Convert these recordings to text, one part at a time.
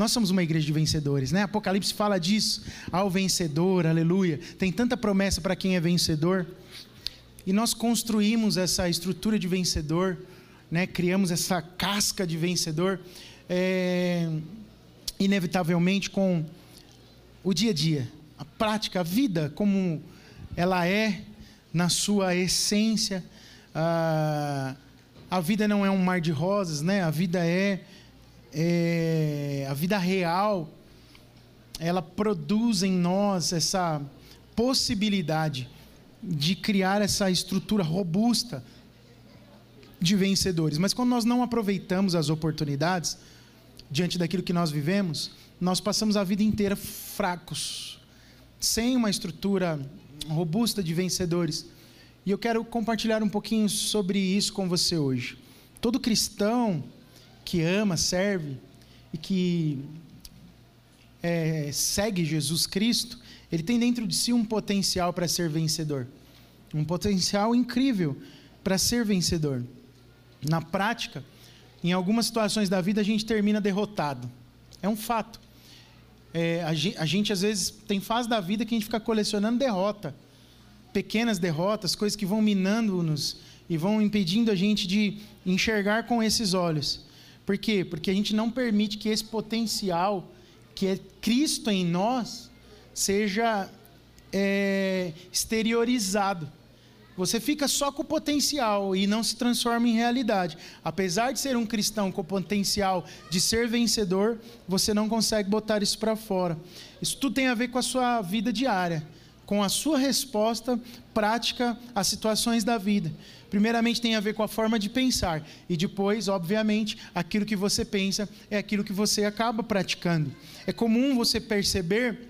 Nós somos uma igreja de vencedores, né? Apocalipse fala disso, ao vencedor, aleluia. Tem tanta promessa para quem é vencedor. E nós construímos essa estrutura de vencedor, né? criamos essa casca de vencedor, é... inevitavelmente com o dia a dia, a prática, a vida como ela é na sua essência. Ah, a vida não é um mar de rosas, né? A vida é é, a vida real, ela produz em nós essa possibilidade de criar essa estrutura robusta de vencedores. Mas quando nós não aproveitamos as oportunidades diante daquilo que nós vivemos, nós passamos a vida inteira fracos, sem uma estrutura robusta de vencedores. E eu quero compartilhar um pouquinho sobre isso com você hoje. Todo cristão que ama, serve e que é, segue Jesus Cristo, ele tem dentro de si um potencial para ser vencedor. Um potencial incrível para ser vencedor. Na prática, em algumas situações da vida, a gente termina derrotado. É um fato. É, a, gente, a gente, às vezes, tem fase da vida que a gente fica colecionando derrota. Pequenas derrotas, coisas que vão minando-nos e vão impedindo a gente de enxergar com esses olhos. Por quê? Porque a gente não permite que esse potencial, que é Cristo em nós, seja é, exteriorizado. Você fica só com o potencial e não se transforma em realidade. Apesar de ser um cristão com o potencial de ser vencedor, você não consegue botar isso para fora. Isso tudo tem a ver com a sua vida diária, com a sua resposta prática às situações da vida primeiramente tem a ver com a forma de pensar, e depois, obviamente, aquilo que você pensa é aquilo que você acaba praticando. É comum você perceber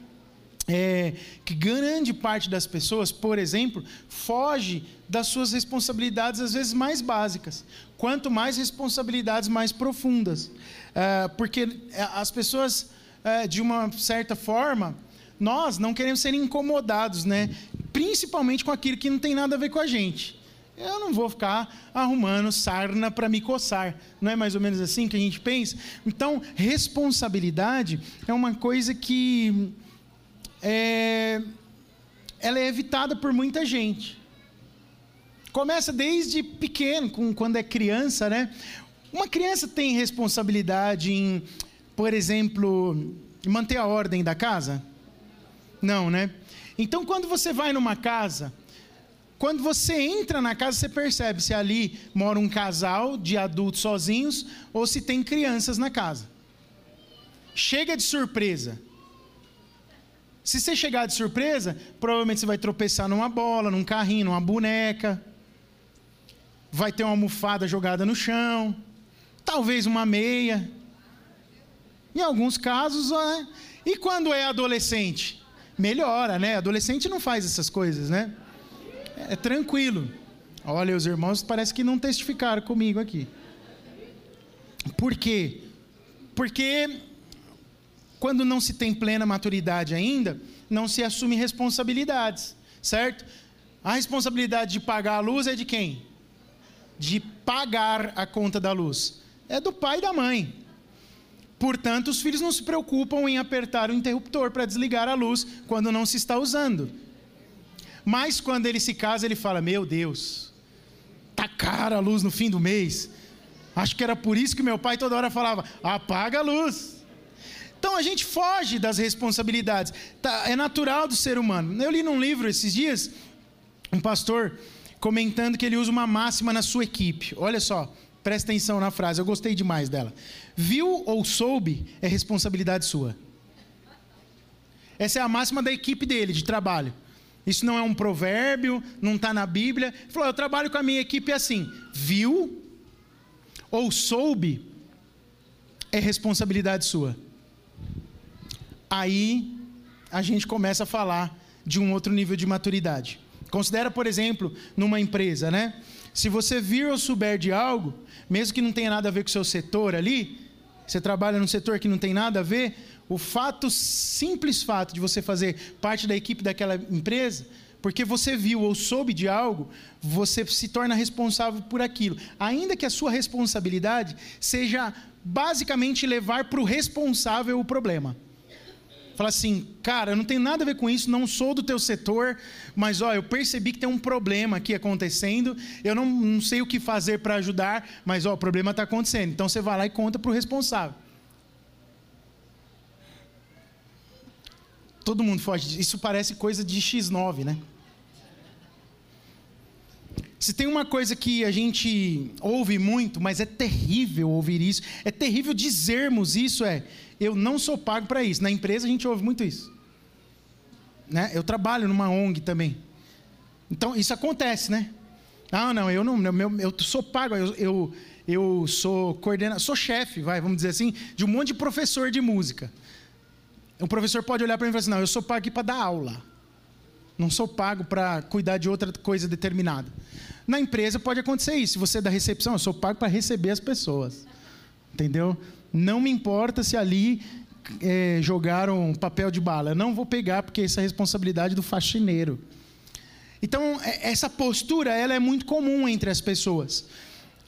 é, que grande parte das pessoas, por exemplo, foge das suas responsabilidades, às vezes mais básicas. Quanto mais responsabilidades mais profundas. É, porque é, as pessoas, é, de uma certa forma, nós não queremos ser incomodados, né? principalmente com aquilo que não tem nada a ver com a gente eu não vou ficar arrumando sarna para me coçar. Não é mais ou menos assim que a gente pensa? Então, responsabilidade é uma coisa que é, ela é evitada por muita gente. Começa desde pequeno, com, quando é criança, né? Uma criança tem responsabilidade em, por exemplo, manter a ordem da casa? Não, né? Então, quando você vai numa casa quando você entra na casa, você percebe se ali mora um casal de adultos sozinhos ou se tem crianças na casa. Chega de surpresa. Se você chegar de surpresa, provavelmente você vai tropeçar numa bola, num carrinho, numa boneca. Vai ter uma almofada jogada no chão. Talvez uma meia. Em alguns casos, é. E quando é adolescente? Melhora, né? Adolescente não faz essas coisas, né? é tranquilo. Olha, os irmãos parece que não testificaram comigo aqui. Por quê? Porque quando não se tem plena maturidade ainda, não se assume responsabilidades, certo? A responsabilidade de pagar a luz é de quem? De pagar a conta da luz. É do pai e da mãe. Portanto, os filhos não se preocupam em apertar o interruptor para desligar a luz quando não se está usando. Mas quando ele se casa, ele fala: Meu Deus, tá cara a luz no fim do mês. Acho que era por isso que meu pai toda hora falava: Apaga a luz. Então a gente foge das responsabilidades. Tá, é natural do ser humano. Eu li num livro esses dias um pastor comentando que ele usa uma máxima na sua equipe. Olha só, presta atenção na frase, eu gostei demais dela. Viu ou soube é responsabilidade sua. Essa é a máxima da equipe dele de trabalho. Isso não é um provérbio, não está na Bíblia. Ele falou: Eu trabalho com a minha equipe assim. Viu ou soube é responsabilidade sua. Aí a gente começa a falar de um outro nível de maturidade. Considera, por exemplo, numa empresa, né? Se você vir ou souber de algo, mesmo que não tenha nada a ver com o seu setor ali, você trabalha num setor que não tem nada a ver, o fato, simples fato de você fazer parte da equipe daquela empresa, porque você viu ou soube de algo, você se torna responsável por aquilo. Ainda que a sua responsabilidade seja basicamente levar para o responsável o problema. Fala assim, cara, eu não tenho nada a ver com isso, não sou do teu setor, mas ó, eu percebi que tem um problema aqui acontecendo, eu não, não sei o que fazer para ajudar, mas ó, o problema está acontecendo. Então você vai lá e conta para o responsável. Todo mundo foge. Isso parece coisa de X9, né? Se tem uma coisa que a gente ouve muito, mas é terrível ouvir isso, é terrível dizermos isso, é eu não sou pago para isso. Na empresa a gente ouve muito isso. Né? Eu trabalho numa ONG também. Então isso acontece, né? Ah, não, eu não, meu, eu sou pago, eu, eu, eu sou coordenador, sou chefe, vai, vamos dizer assim, de um monte de professor de música. O professor pode olhar para mim e falar assim: não, eu sou pago aqui para dar aula. Não sou pago para cuidar de outra coisa determinada. Na empresa pode acontecer isso. Se você é da recepção, eu sou pago para receber as pessoas. Entendeu? Não me importa se ali é, jogaram papel de bala. Eu não vou pegar, porque essa é responsabilidade do faxineiro. Então, é, essa postura ela é muito comum entre as pessoas.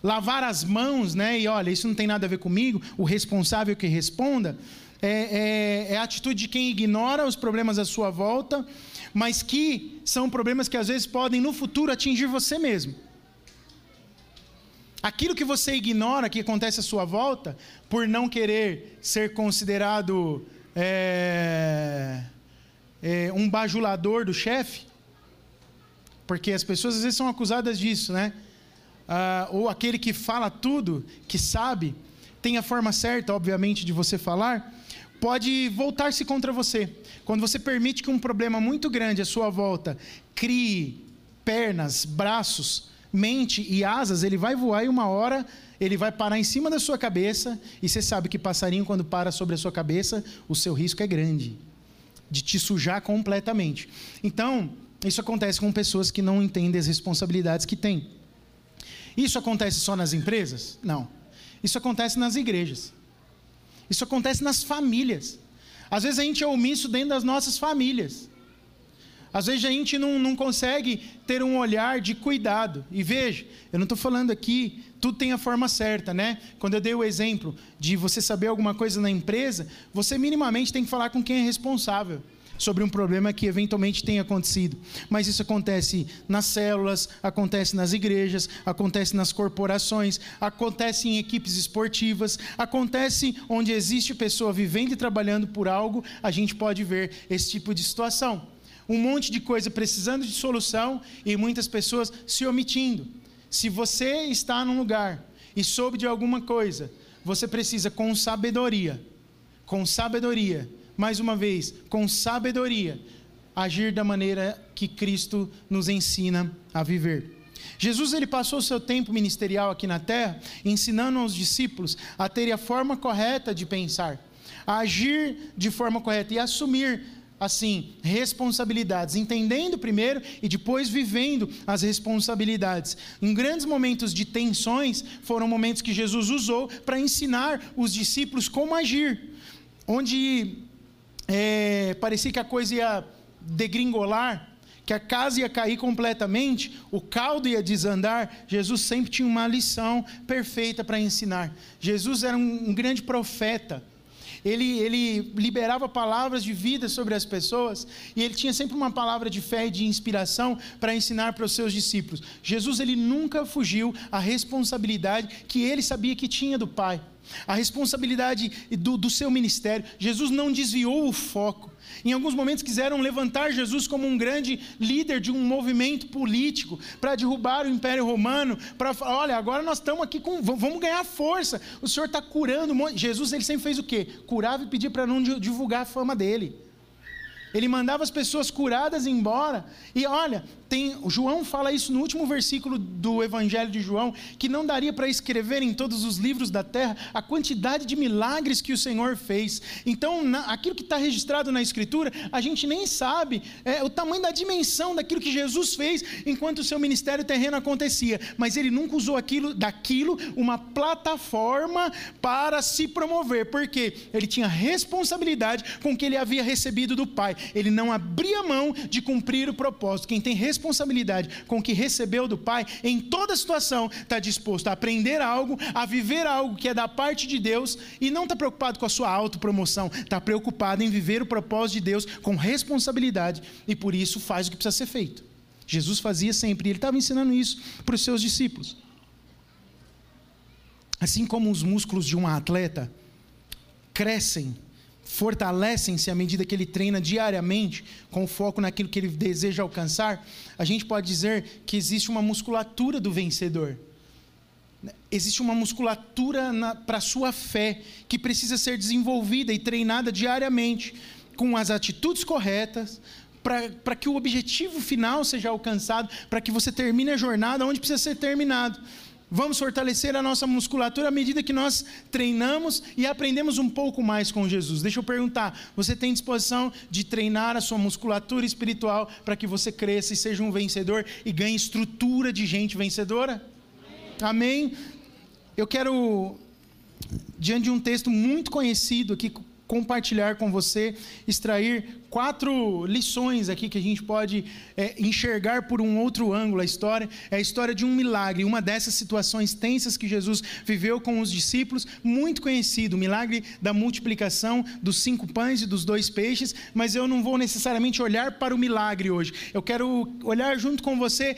Lavar as mãos, né? E olha, isso não tem nada a ver comigo. O responsável que responda é, é, é a atitude de quem ignora os problemas à sua volta, mas que são problemas que às vezes podem no futuro atingir você mesmo. Aquilo que você ignora que acontece à sua volta, por não querer ser considerado é, é, um bajulador do chefe, porque as pessoas às vezes são acusadas disso, né? Ah, ou aquele que fala tudo, que sabe, tem a forma certa, obviamente, de você falar, pode voltar-se contra você. Quando você permite que um problema muito grande à sua volta crie pernas, braços, mente e asas, ele vai voar e uma hora ele vai parar em cima da sua cabeça, e você sabe que passarinho, quando para sobre a sua cabeça, o seu risco é grande de te sujar completamente. Então, isso acontece com pessoas que não entendem as responsabilidades que têm. Isso acontece só nas empresas? Não. Isso acontece nas igrejas. Isso acontece nas famílias. Às vezes a gente é omisso dentro das nossas famílias. Às vezes a gente não, não consegue ter um olhar de cuidado. E veja, eu não estou falando aqui, tudo tem a forma certa, né? Quando eu dei o exemplo de você saber alguma coisa na empresa, você minimamente tem que falar com quem é responsável sobre um problema que eventualmente tenha acontecido. Mas isso acontece nas células, acontece nas igrejas, acontece nas corporações, acontece em equipes esportivas, acontece onde existe pessoa vivendo e trabalhando por algo, a gente pode ver esse tipo de situação um monte de coisa precisando de solução e muitas pessoas se omitindo. Se você está num lugar e soube de alguma coisa, você precisa com sabedoria, com sabedoria, mais uma vez, com sabedoria, agir da maneira que Cristo nos ensina a viver. Jesus ele passou o seu tempo ministerial aqui na terra ensinando aos discípulos a terem a forma correta de pensar, a agir de forma correta e assumir assim, responsabilidades, entendendo primeiro e depois vivendo as responsabilidades. Em grandes momentos de tensões, foram momentos que Jesus usou para ensinar os discípulos como agir, onde é, parecia que a coisa ia degringolar, que a casa ia cair completamente, o caldo ia desandar, Jesus sempre tinha uma lição perfeita para ensinar. Jesus era um, um grande profeta ele, ele liberava palavras de vida sobre as pessoas e ele tinha sempre uma palavra de fé e de inspiração para ensinar para os seus discípulos. Jesus ele nunca fugiu à responsabilidade que ele sabia que tinha do Pai, a responsabilidade do, do seu ministério. Jesus não desviou o foco. Em alguns momentos quiseram levantar Jesus como um grande líder de um movimento político para derrubar o Império Romano, para falar, olha, agora nós estamos aqui com, vamos ganhar força. O Senhor está curando. Jesus ele sempre fez o quê? Curava e pedia para não divulgar a fama dele. Ele mandava as pessoas curadas embora. E olha, tem, João fala isso no último versículo do Evangelho de João, que não daria para escrever em todos os livros da terra a quantidade de milagres que o Senhor fez. Então, na, aquilo que está registrado na Escritura, a gente nem sabe é, o tamanho da dimensão daquilo que Jesus fez enquanto o seu ministério terreno acontecia. Mas ele nunca usou aquilo, daquilo uma plataforma para se promover, porque ele tinha responsabilidade com o que ele havia recebido do Pai. Ele não abria mão de cumprir o propósito. Quem tem responsabilidade responsabilidade com o que recebeu do Pai, em toda situação está disposto a aprender algo, a viver algo que é da parte de Deus e não está preocupado com a sua autopromoção, está preocupado em viver o propósito de Deus com responsabilidade e por isso faz o que precisa ser feito. Jesus fazia sempre, ele estava ensinando isso para os seus discípulos. Assim como os músculos de um atleta crescem fortalecem-se à medida que ele treina diariamente, com foco naquilo que ele deseja alcançar, a gente pode dizer que existe uma musculatura do vencedor. Existe uma musculatura para a sua fé que precisa ser desenvolvida e treinada diariamente, com as atitudes corretas, para que o objetivo final seja alcançado, para que você termine a jornada onde precisa ser terminado. Vamos fortalecer a nossa musculatura à medida que nós treinamos e aprendemos um pouco mais com Jesus. Deixa eu perguntar: você tem disposição de treinar a sua musculatura espiritual para que você cresça e seja um vencedor e ganhe estrutura de gente vencedora? Amém? Amém? Eu quero, diante de um texto muito conhecido aqui, compartilhar com você, extrair quatro lições aqui que a gente pode é, enxergar por um outro ângulo a história. É a história de um milagre, uma dessas situações tensas que Jesus viveu com os discípulos, muito conhecido, o milagre da multiplicação dos cinco pães e dos dois peixes. Mas eu não vou necessariamente olhar para o milagre hoje. Eu quero olhar junto com você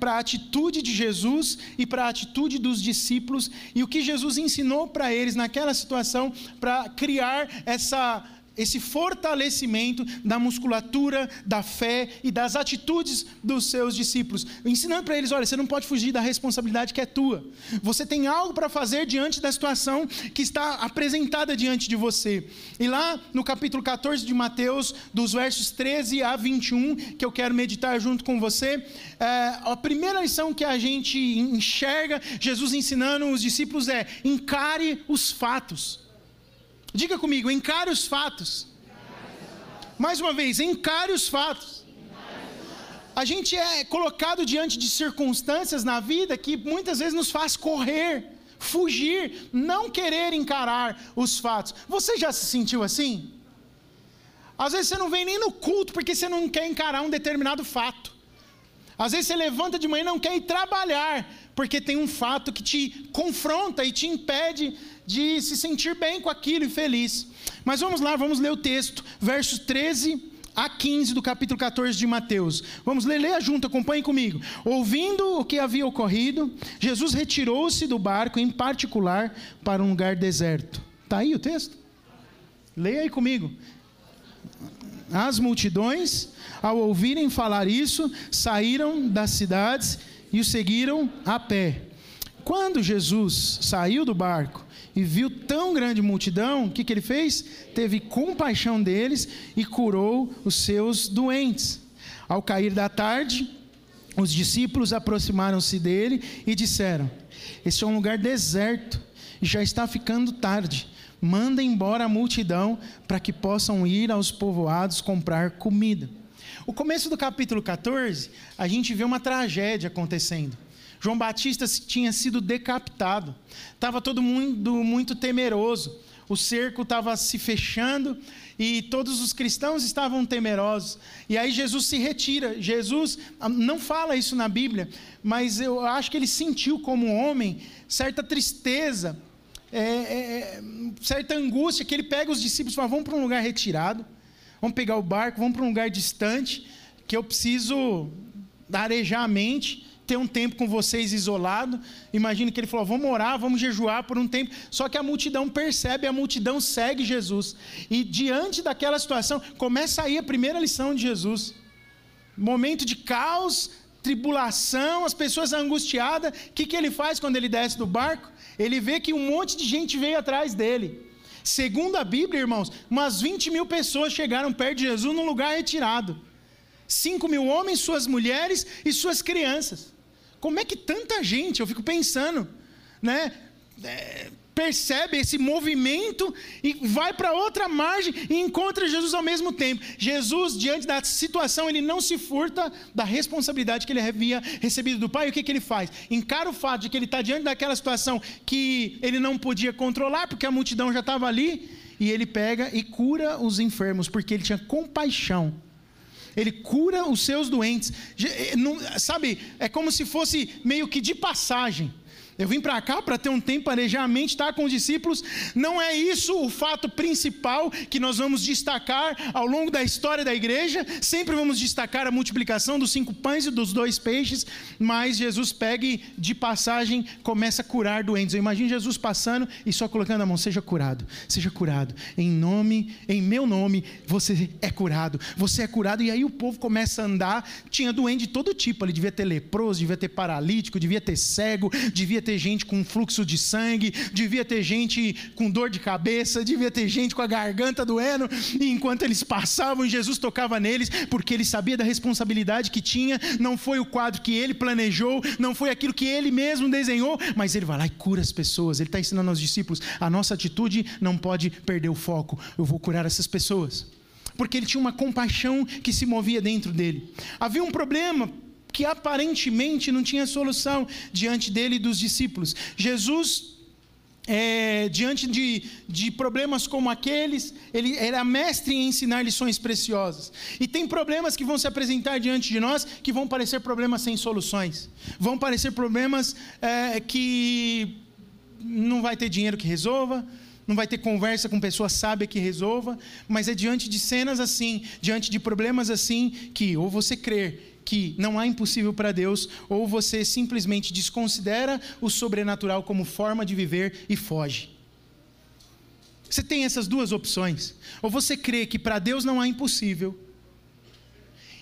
para a atitude de Jesus e para a atitude dos discípulos e o que Jesus ensinou para eles naquela situação para criar essa esse fortalecimento da musculatura, da fé e das atitudes dos seus discípulos, ensinando para eles: olha, você não pode fugir da responsabilidade que é tua. Você tem algo para fazer diante da situação que está apresentada diante de você. E lá no capítulo 14 de Mateus, dos versos 13 a 21, que eu quero meditar junto com você, é, a primeira lição que a gente enxerga Jesus ensinando os discípulos é: encare os fatos. Diga comigo, encare os fatos. Mais uma vez, encare os fatos. A gente é colocado diante de circunstâncias na vida que muitas vezes nos faz correr, fugir, não querer encarar os fatos. Você já se sentiu assim? Às vezes você não vem nem no culto porque você não quer encarar um determinado fato. Às vezes você levanta de manhã e não quer ir trabalhar porque tem um fato que te confronta e te impede de se sentir bem com aquilo e feliz. Mas vamos lá, vamos ler o texto, versos 13 a 15 do capítulo 14 de Mateus. Vamos ler, leia junto, acompanhe comigo. Ouvindo o que havia ocorrido, Jesus retirou-se do barco, em particular, para um lugar deserto. Está aí o texto? Leia aí comigo. As multidões, ao ouvirem falar isso, saíram das cidades e o seguiram a pé. Quando Jesus saiu do barco e viu tão grande multidão, o que, que ele fez? Teve compaixão deles e curou os seus doentes. Ao cair da tarde, os discípulos aproximaram-se dele e disseram: Este é um lugar deserto e já está ficando tarde. Manda embora a multidão para que possam ir aos povoados comprar comida. O começo do capítulo 14, a gente vê uma tragédia acontecendo. João Batista tinha sido decapitado. Estava todo mundo muito temeroso. O cerco estava se fechando e todos os cristãos estavam temerosos. E aí Jesus se retira. Jesus ah, não fala isso na Bíblia, mas eu acho que ele sentiu como homem certa tristeza, é, é, é certa angústia, que ele pega os discípulos e fala: vamos para um lugar retirado, vamos pegar o barco, vamos para um lugar distante, que eu preciso arejar a mente ter um tempo com vocês isolado. Imagina que ele falou: vamos orar, vamos jejuar por um tempo. Só que a multidão percebe, a multidão segue Jesus. E diante daquela situação, começa aí a primeira lição de Jesus. Momento de caos, tribulação, as pessoas angustiadas. O que, que ele faz quando ele desce do barco? Ele vê que um monte de gente veio atrás dele. Segundo a Bíblia, irmãos, umas 20 mil pessoas chegaram perto de Jesus num lugar retirado. 5 mil homens, suas mulheres e suas crianças. Como é que tanta gente, eu fico pensando, né? É, percebe esse movimento e vai para outra margem e encontra Jesus ao mesmo tempo. Jesus, diante da situação, ele não se furta da responsabilidade que ele havia recebido do Pai. E o que, que ele faz? Encara o fato de que ele está diante daquela situação que ele não podia controlar, porque a multidão já estava ali, e ele pega e cura os enfermos, porque ele tinha compaixão ele cura os seus doentes. Eh, sabe, é como se fosse meio que de passagem. Eu vim para cá para ter um tempo, planejar a mente, estar com os discípulos. Não é isso o fato principal que nós vamos destacar ao longo da história da igreja. Sempre vamos destacar a multiplicação dos cinco pães e dos dois peixes. Mas Jesus pega e, de passagem, começa a curar doentes. Eu imagino Jesus passando e só colocando a mão: seja curado, seja curado. Em nome, em meu nome, você é curado. Você é curado. E aí o povo começa a andar. Tinha doente de todo tipo. Ele devia ter leproso, devia ter paralítico, devia ter cego, devia ter ter gente com fluxo de sangue, devia ter gente com dor de cabeça, devia ter gente com a garganta doendo, e enquanto eles passavam, Jesus tocava neles, porque ele sabia da responsabilidade que tinha, não foi o quadro que ele planejou, não foi aquilo que ele mesmo desenhou, mas ele vai lá e cura as pessoas, ele está ensinando aos discípulos, a nossa atitude não pode perder o foco, eu vou curar essas pessoas. Porque ele tinha uma compaixão que se movia dentro dele. Havia um problema que aparentemente não tinha solução diante dele e dos discípulos. Jesus é, diante de, de, problemas como aqueles, ele era mestre em ensinar lições preciosas. E tem problemas que vão se apresentar diante de nós que vão parecer problemas sem soluções, vão parecer problemas é, que não vai ter dinheiro que resolva, não vai ter conversa com pessoa sábia que resolva, mas é diante de cenas assim, diante de problemas assim, que ou você crer que não há impossível para Deus, ou você simplesmente desconsidera o sobrenatural como forma de viver e foge. Você tem essas duas opções. Ou você crê que para Deus não há impossível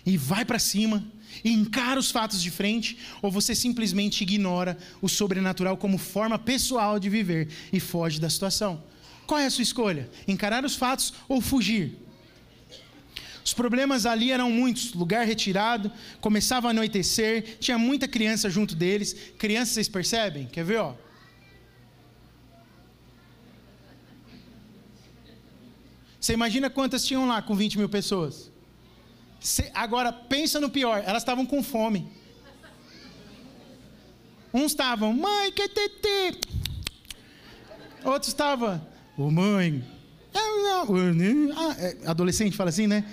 e vai para cima e encara os fatos de frente, ou você simplesmente ignora o sobrenatural como forma pessoal de viver e foge da situação. Qual é a sua escolha? Encarar os fatos ou fugir? Os problemas ali eram muitos, lugar retirado, começava a anoitecer, tinha muita criança junto deles. Crianças, vocês percebem? Quer ver, ó? Você imagina quantas tinham lá com 20 mil pessoas? Agora, pensa no pior, elas estavam com fome. Uns estavam, mãe, quer tetê. Outros estavam, ô oh, mãe. Ah, é, adolescente fala assim, né?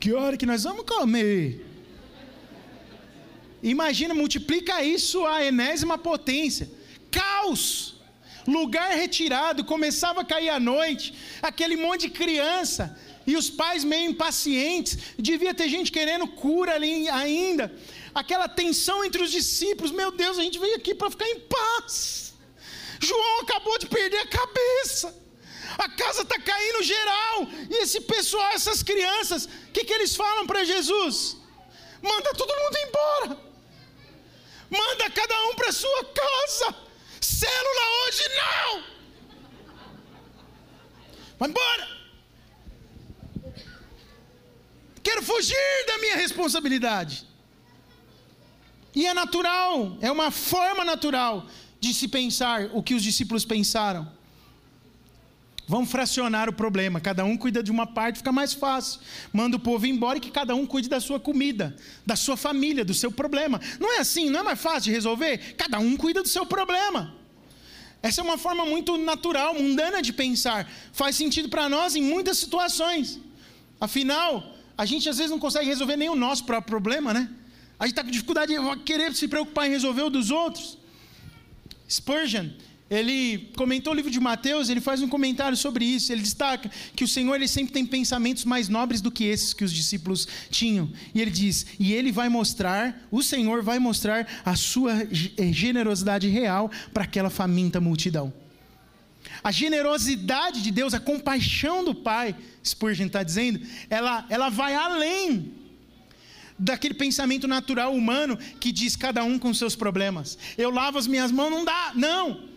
Que hora que nós vamos comer? Imagina, multiplica isso a enésima potência. Caos. Lugar retirado, começava a cair a noite, aquele monte de criança, e os pais meio impacientes, devia ter gente querendo cura ali ainda. Aquela tensão entre os discípulos, meu Deus, a gente veio aqui para ficar em paz. João acabou de perder a cabeça a casa está caindo geral. E esse pessoal, essas crianças, o que, que eles falam para Jesus? Manda todo mundo embora. Manda cada um para sua casa. Célula hoje não. Vai embora. Quero fugir da minha responsabilidade. E é natural, é uma forma natural de se pensar o que os discípulos pensaram. Vamos fracionar o problema. Cada um cuida de uma parte, fica mais fácil. Manda o povo embora e que cada um cuide da sua comida, da sua família, do seu problema. Não é assim? Não é mais fácil de resolver? Cada um cuida do seu problema. Essa é uma forma muito natural, mundana de pensar. Faz sentido para nós em muitas situações. Afinal, a gente às vezes não consegue resolver nem o nosso próprio problema, né? A gente está com dificuldade de querer se preocupar em resolver o dos outros. Spurgeon, ele comentou o livro de Mateus, ele faz um comentário sobre isso. Ele destaca que o Senhor ele sempre tem pensamentos mais nobres do que esses que os discípulos tinham. E ele diz: "E ele vai mostrar, o Senhor vai mostrar a sua eh, generosidade real para aquela faminta multidão." A generosidade de Deus, a compaixão do Pai, Spurgeon está dizendo, ela, ela vai além daquele pensamento natural humano que diz cada um com seus problemas. Eu lavo as minhas mãos, não dá. Não.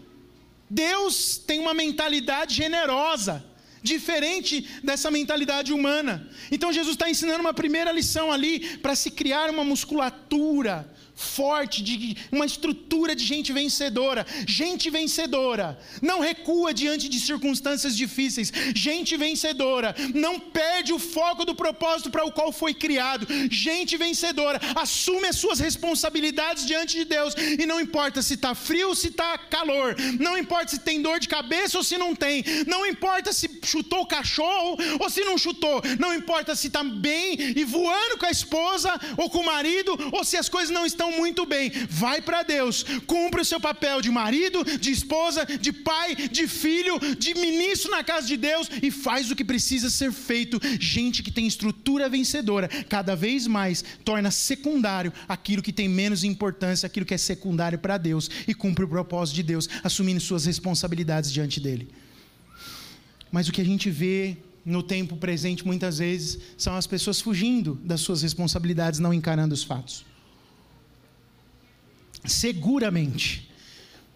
Deus tem uma mentalidade generosa, diferente dessa mentalidade humana. Então Jesus está ensinando uma primeira lição ali para se criar uma musculatura forte, de uma estrutura de gente vencedora. Gente vencedora não recua diante de circunstâncias difíceis. Gente vencedora não perde o foco do propósito para o qual foi criado. Gente vencedora assume as suas responsabilidades diante de Deus e não importa se está frio ou se está calor, não importa se tem dor de cabeça ou se não tem, não importa se chutou o cachorro ou se não chutou, não importa se está bem e voando com a esposa ou com o marido ou se as coisas não estão muito bem. Vai para Deus, cumpre o seu papel de marido, de esposa, de pai, de filho, de ministro na casa de Deus e faz o que precisa ser feito. Gente que tem estrutura vencedora, cada vez mais torna secundário aquilo que tem menos importância, aquilo que é secundário para Deus e cumpre o propósito de Deus, assumindo suas responsabilidades diante dele. Mas o que a gente vê no tempo presente muitas vezes são as pessoas fugindo das suas responsabilidades, não encarando os fatos seguramente,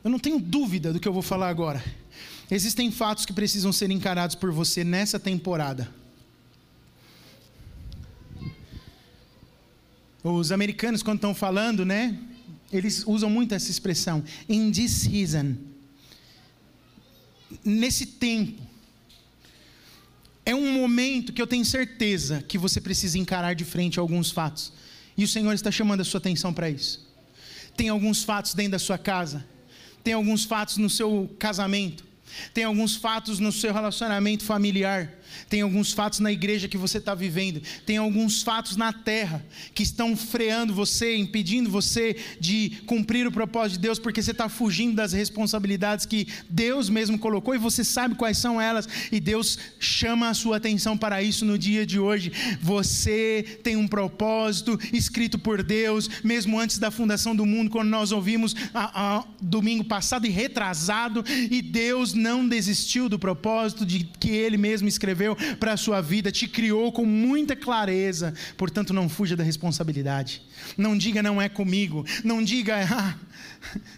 eu não tenho dúvida do que eu vou falar agora. Existem fatos que precisam ser encarados por você nessa temporada. Os americanos, quando estão falando, né? Eles usam muito essa expressão, in this season. Nesse tempo. É um momento que eu tenho certeza que você precisa encarar de frente alguns fatos. E o Senhor está chamando a sua atenção para isso. Tem alguns fatos dentro da sua casa, tem alguns fatos no seu casamento, tem alguns fatos no seu relacionamento familiar, tem alguns fatos na igreja que você está vivendo, tem alguns fatos na terra que estão freando você, impedindo você de cumprir o propósito de Deus, porque você está fugindo das responsabilidades que Deus mesmo colocou e você sabe quais são elas, e Deus chama a sua atenção para isso no dia de hoje. Você tem um propósito escrito por Deus, mesmo antes da fundação do mundo, quando nós ouvimos a, a, domingo passado e retrasado, e Deus não desistiu do propósito de que Ele mesmo escreveu escreveu para a sua vida, te criou com muita clareza, portanto, não fuja da responsabilidade. Não diga não é comigo, não diga ah,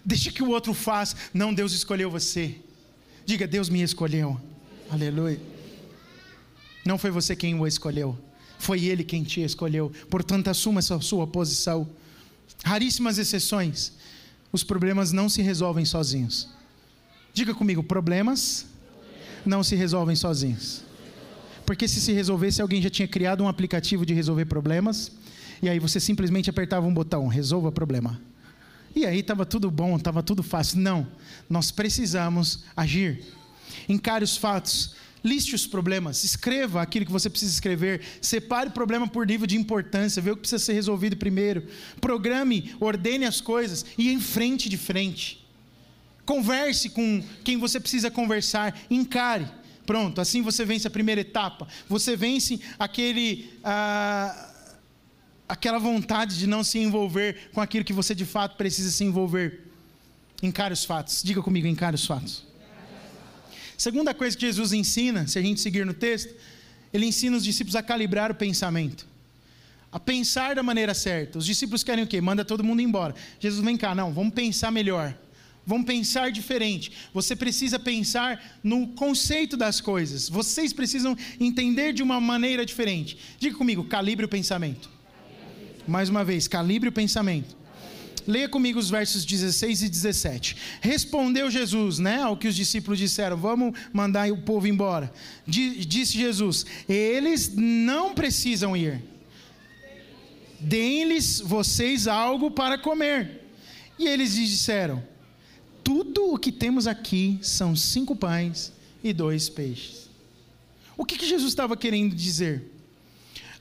deixa que o outro faz. Não, Deus escolheu você. Diga, Deus me escolheu. Aleluia. Não foi você quem o escolheu, foi Ele quem te escolheu. Portanto, assuma essa sua posição. Raríssimas exceções, os problemas não se resolvem sozinhos. Diga comigo: problemas não se resolvem sozinhos. Porque se se resolvesse, alguém já tinha criado um aplicativo de resolver problemas, e aí você simplesmente apertava um botão, resolva problema. E aí estava tudo bom, estava tudo fácil. Não, nós precisamos agir. Encare os fatos, liste os problemas, escreva aquilo que você precisa escrever, separe o problema por nível de importância, vê o que precisa ser resolvido primeiro, programe, ordene as coisas e enfrente de frente. Converse com quem você precisa conversar, encare. Pronto, assim você vence a primeira etapa. Você vence aquele, ah, aquela vontade de não se envolver com aquilo que você de fato precisa se envolver. Encare os fatos. Diga comigo, encare os fatos. Segunda coisa que Jesus ensina, se a gente seguir no texto, ele ensina os discípulos a calibrar o pensamento. A pensar da maneira certa. Os discípulos querem o quê? Manda todo mundo embora. Jesus, vem cá, não, vamos pensar melhor. Vamos pensar diferente. Você precisa pensar no conceito das coisas. Vocês precisam entender de uma maneira diferente. Diga comigo, calibre o pensamento. Mais uma vez, calibre o pensamento. Leia comigo os versos 16 e 17. Respondeu Jesus, né, ao que os discípulos disseram: Vamos mandar o povo embora. Disse Jesus: Eles não precisam ir. Deem-lhes vocês algo para comer. E eles disseram: tudo o que temos aqui são cinco pães e dois peixes. O que, que Jesus estava querendo dizer?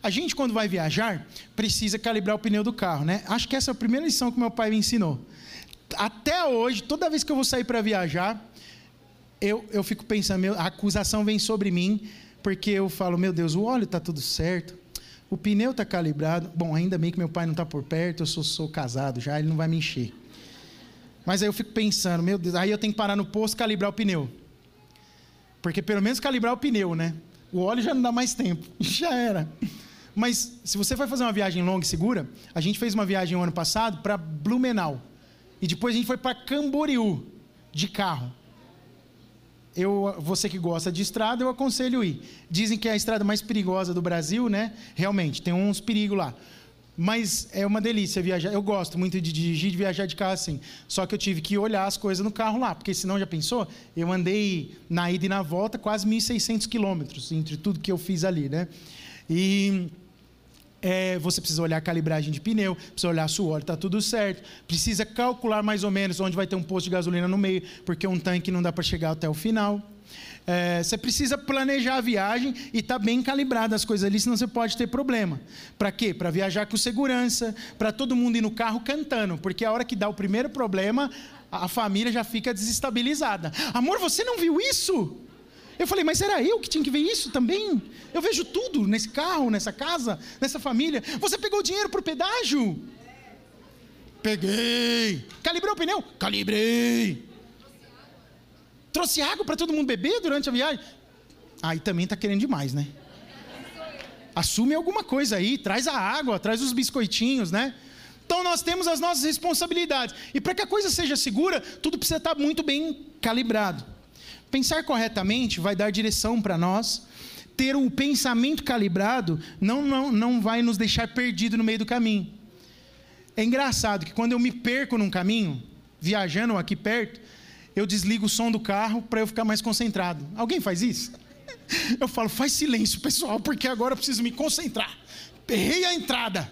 A gente, quando vai viajar, precisa calibrar o pneu do carro, né? Acho que essa é a primeira lição que meu pai me ensinou. Até hoje, toda vez que eu vou sair para viajar, eu, eu fico pensando, meu, a acusação vem sobre mim, porque eu falo, meu Deus, o óleo está tudo certo, o pneu está calibrado. Bom, ainda bem que meu pai não está por perto, eu sou, sou casado já, ele não vai me encher. Mas aí eu fico pensando, meu Deus, aí eu tenho que parar no posto e calibrar o pneu. Porque pelo menos calibrar o pneu, né? O óleo já não dá mais tempo. Já era. Mas se você vai fazer uma viagem longa e segura, a gente fez uma viagem o ano passado para Blumenau. E depois a gente foi para Camboriú, de carro. eu, você que gosta de estrada, eu aconselho ir. Dizem que é a estrada mais perigosa do Brasil, né? Realmente, tem uns perigos lá. Mas é uma delícia viajar. Eu gosto muito de dirigir, de viajar de carro assim. Só que eu tive que olhar as coisas no carro lá, porque senão já pensou? Eu andei na ida e na volta quase 1.600 quilômetros entre tudo que eu fiz ali, né? E é, você precisa olhar a calibragem de pneu, precisa olhar se o óleo está tudo certo, precisa calcular mais ou menos onde vai ter um posto de gasolina no meio, porque um tanque não dá para chegar até o final. É, você precisa planejar a viagem e estar tá bem calibrado as coisas ali, senão você pode ter problema. Para quê? Para viajar com segurança, para todo mundo ir no carro cantando, porque a hora que dá o primeiro problema, a família já fica desestabilizada. Amor, você não viu isso? Eu falei, mas era eu que tinha que ver isso também? Eu vejo tudo nesse carro, nessa casa, nessa família. Você pegou dinheiro para o pedágio? Peguei. Calibrou o pneu? Calibrei. Trouxe água para todo mundo beber durante a viagem? Aí também está querendo demais, né? Assume alguma coisa aí, traz a água, traz os biscoitinhos, né? Então nós temos as nossas responsabilidades. E para que a coisa seja segura, tudo precisa estar muito bem calibrado. Pensar corretamente vai dar direção para nós. Ter o um pensamento calibrado não, não, não vai nos deixar perdido no meio do caminho. É engraçado que quando eu me perco num caminho, viajando aqui perto, eu desligo o som do carro para eu ficar mais concentrado. Alguém faz isso? Eu falo, faz silêncio, pessoal, porque agora eu preciso me concentrar. Errei a entrada.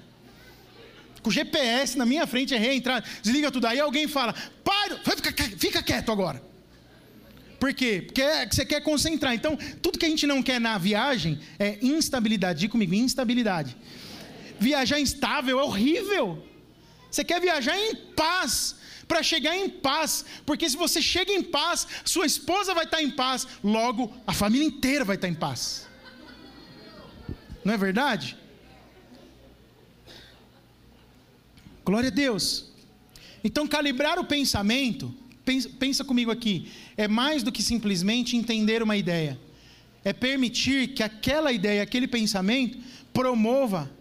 Com o GPS na minha frente, errei a entrada. Desliga tudo. Aí alguém fala, para, fica, quieto agora. Por quê? Porque é você quer concentrar. Então, tudo que a gente não quer na viagem é instabilidade. Diga comigo, instabilidade. Viajar instável é horrível. Você quer viajar em paz para chegar em paz, porque se você chega em paz, sua esposa vai estar em paz, logo a família inteira vai estar em paz. Não é verdade? Glória a Deus. Então, calibrar o pensamento, pensa, pensa comigo aqui, é mais do que simplesmente entender uma ideia. É permitir que aquela ideia, aquele pensamento, promova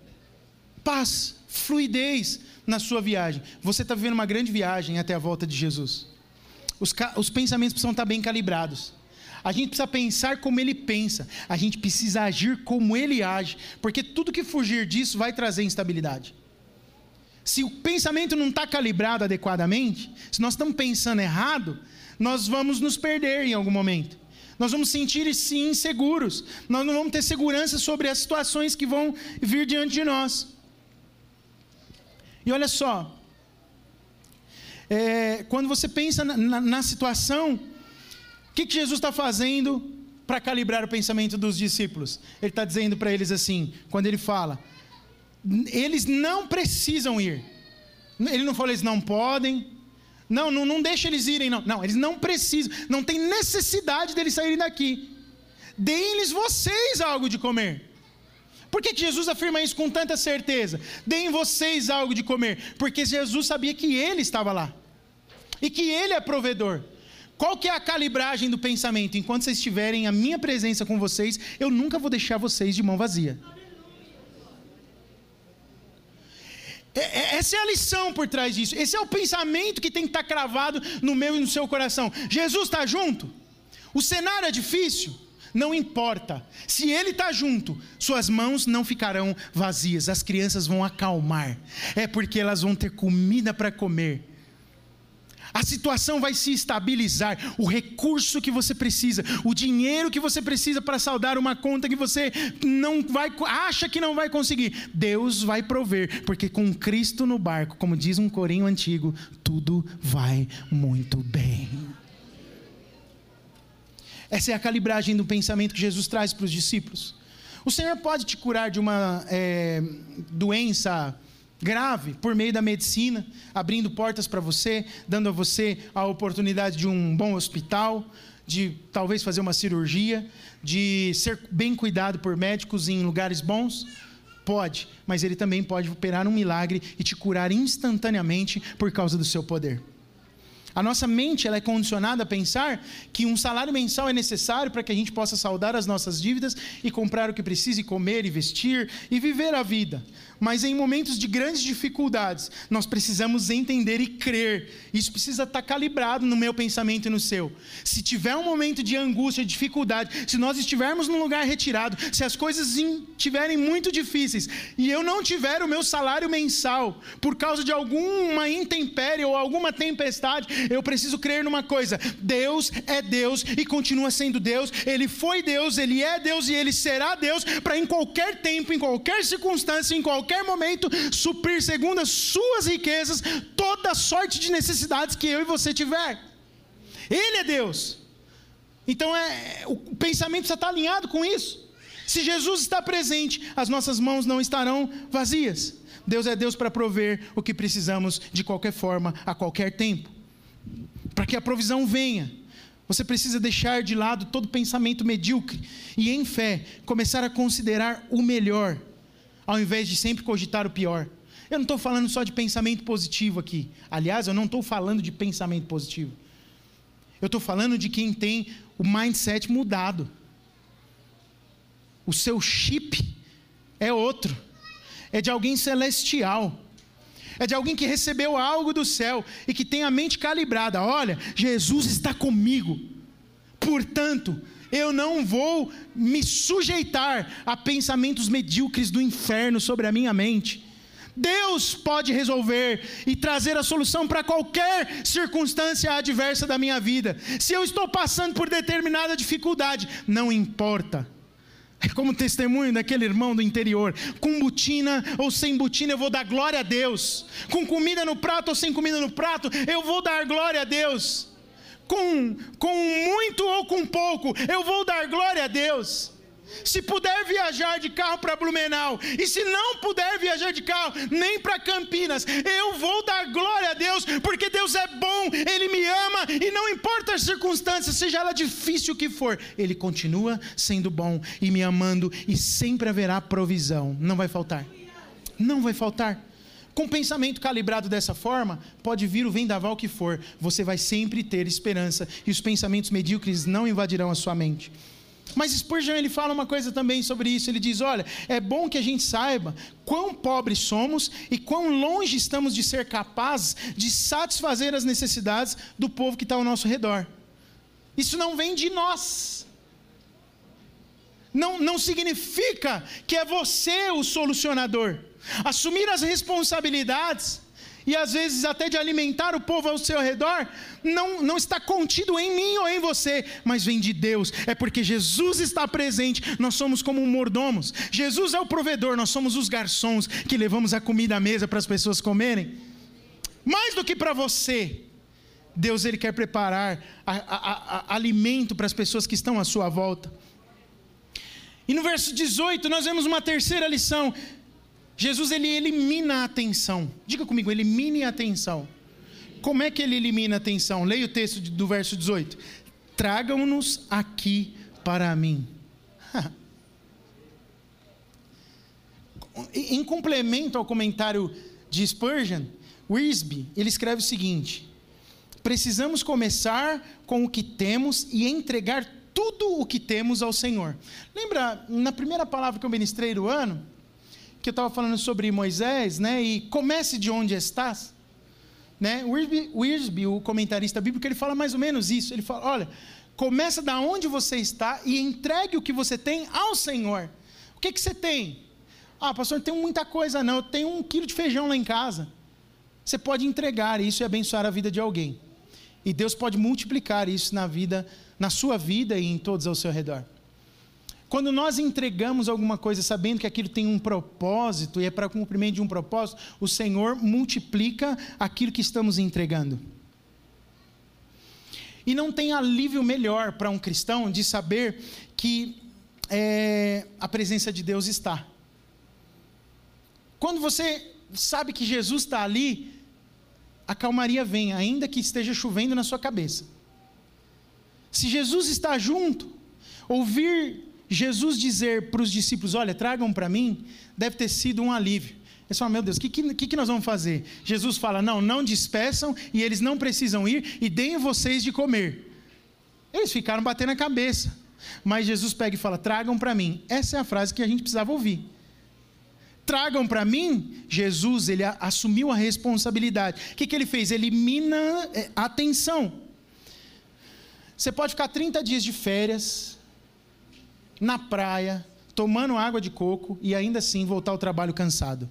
paz, fluidez, na sua viagem. Você está vivendo uma grande viagem até a volta de Jesus. Os, os pensamentos precisam estar bem calibrados. A gente precisa pensar como ele pensa. A gente precisa agir como ele age. Porque tudo que fugir disso vai trazer instabilidade. Se o pensamento não está calibrado adequadamente, se nós estamos pensando errado, nós vamos nos perder em algum momento. Nós vamos sentir sim inseguros. Nós não vamos ter segurança sobre as situações que vão vir diante de nós. E olha só, é, quando você pensa na, na, na situação, o que, que Jesus está fazendo para calibrar o pensamento dos discípulos? Ele está dizendo para eles assim, quando ele fala, eles não precisam ir. Ele não falou, eles não podem. Não, não, não deixa eles irem, não. Não, eles não precisam, não tem necessidade deles saírem daqui. Deem-lhes vocês algo de comer. Por que, Jesus afirma isso com tanta certeza? Deem vocês algo de comer, porque Jesus sabia que Ele estava lá e que Ele é provedor. Qual que é a calibragem do pensamento? Enquanto vocês estiverem a minha presença com vocês, eu nunca vou deixar vocês de mão vazia. É, é, essa é a lição por trás disso. Esse é o pensamento que tem que estar cravado no meu e no seu coração. Jesus está junto. O cenário é difícil não importa. Se ele está junto, suas mãos não ficarão vazias, as crianças vão acalmar, é porque elas vão ter comida para comer. A situação vai se estabilizar, o recurso que você precisa, o dinheiro que você precisa para saldar uma conta que você não vai acha que não vai conseguir, Deus vai prover, porque com Cristo no barco, como diz um corinho antigo, tudo vai muito bem. Essa é a calibragem do pensamento que Jesus traz para os discípulos. O Senhor pode te curar de uma é, doença grave por meio da medicina, abrindo portas para você, dando a você a oportunidade de um bom hospital, de talvez fazer uma cirurgia, de ser bem cuidado por médicos em lugares bons? Pode, mas ele também pode operar um milagre e te curar instantaneamente por causa do seu poder. A nossa mente ela é condicionada a pensar que um salário mensal é necessário para que a gente possa saldar as nossas dívidas e comprar o que precisa, e comer e vestir e viver a vida. Mas em momentos de grandes dificuldades, nós precisamos entender e crer. Isso precisa estar calibrado no meu pensamento e no seu. Se tiver um momento de angústia, de dificuldade, se nós estivermos num lugar retirado, se as coisas estiverem muito difíceis e eu não tiver o meu salário mensal por causa de alguma intempérie ou alguma tempestade, eu preciso crer numa coisa: Deus é Deus e continua sendo Deus. Ele foi Deus, ele é Deus e ele será Deus para em qualquer tempo, em qualquer circunstância, em qualquer momento suprir segundo as suas riquezas toda sorte de necessidades que eu e você tiver. Ele é Deus. Então é, o pensamento estar alinhado com isso. Se Jesus está presente, as nossas mãos não estarão vazias. Deus é Deus para prover o que precisamos de qualquer forma, a qualquer tempo para que a provisão venha. Você precisa deixar de lado todo pensamento medíocre e, em fé, começar a considerar o melhor, ao invés de sempre cogitar o pior. Eu não estou falando só de pensamento positivo aqui. Aliás, eu não estou falando de pensamento positivo. Eu estou falando de quem tem o mindset mudado. O seu chip é outro. É de alguém celestial é de alguém que recebeu algo do céu e que tem a mente calibrada. Olha, Jesus está comigo. Portanto, eu não vou me sujeitar a pensamentos medíocres do inferno sobre a minha mente. Deus pode resolver e trazer a solução para qualquer circunstância adversa da minha vida. Se eu estou passando por determinada dificuldade, não importa. É como testemunho daquele irmão do interior. Com botina ou sem botina, eu vou dar glória a Deus. Com comida no prato ou sem comida no prato, eu vou dar glória a Deus. Com, com muito ou com pouco, eu vou dar glória a Deus. Se puder viajar de carro para Blumenau, e se não puder viajar de carro nem para Campinas, eu vou dar glória a Deus, porque Deus é bom, Ele me ama, e não importa as circunstâncias, seja ela difícil que for, Ele continua sendo bom e me amando, e sempre haverá provisão, não vai faltar. Não vai faltar. Com pensamento calibrado dessa forma, pode vir o vendaval que for, você vai sempre ter esperança, e os pensamentos medíocres não invadirão a sua mente. Mas Spurgeon ele fala uma coisa também sobre isso. Ele diz: olha, é bom que a gente saiba quão pobres somos e quão longe estamos de ser capazes de satisfazer as necessidades do povo que está ao nosso redor. Isso não vem de nós. Não, não significa que é você o solucionador. Assumir as responsabilidades e às vezes até de alimentar o povo ao seu redor, não, não está contido em mim ou em você, mas vem de Deus. É porque Jesus está presente, nós somos como mordomos. Jesus é o provedor, nós somos os garçons que levamos a comida à mesa para as pessoas comerem. Mais do que para você, Deus ele quer preparar a, a, a, alimento para as pessoas que estão à sua volta. E no verso 18 nós vemos uma terceira lição. Jesus ele elimina a atenção. Diga comigo, elimine a atenção. Como é que ele elimina a atenção? Leia o texto do verso 18. Tragam-nos aqui para mim. em complemento ao comentário de Spurgeon, Wiersbe, ele escreve o seguinte: Precisamos começar com o que temos e entregar tudo o que temos ao Senhor. Lembra, na primeira palavra que eu ministrei no ano, que eu estava falando sobre Moisés, né? E comece de onde estás. Né? Wiersbe, o comentarista bíblico, ele fala mais ou menos isso. Ele fala: olha, começa da onde você está e entregue o que você tem ao Senhor. O que, que você tem? Ah, pastor, não tenho muita coisa, não. Eu tenho um quilo de feijão lá em casa. Você pode entregar isso e abençoar a vida de alguém. E Deus pode multiplicar isso na vida, na sua vida e em todos ao seu redor. Quando nós entregamos alguma coisa sabendo que aquilo tem um propósito e é para cumprimento de um propósito, o Senhor multiplica aquilo que estamos entregando. E não tem alívio melhor para um cristão de saber que é, a presença de Deus está. Quando você sabe que Jesus está ali, a calmaria vem, ainda que esteja chovendo na sua cabeça. Se Jesus está junto, ouvir Jesus dizer para os discípulos: Olha, tragam para mim, deve ter sido um alívio. Eles falam, meu Deus, o que, que, que nós vamos fazer? Jesus fala: não, não despeçam e eles não precisam ir e deem vocês de comer. Eles ficaram batendo a cabeça. Mas Jesus pega e fala: tragam para mim. Essa é a frase que a gente precisava ouvir. Tragam para mim, Jesus, ele assumiu a responsabilidade. O que, que ele fez? Elimina é, a atenção. Você pode ficar 30 dias de férias, na praia, tomando água de coco e ainda assim voltar ao trabalho cansado.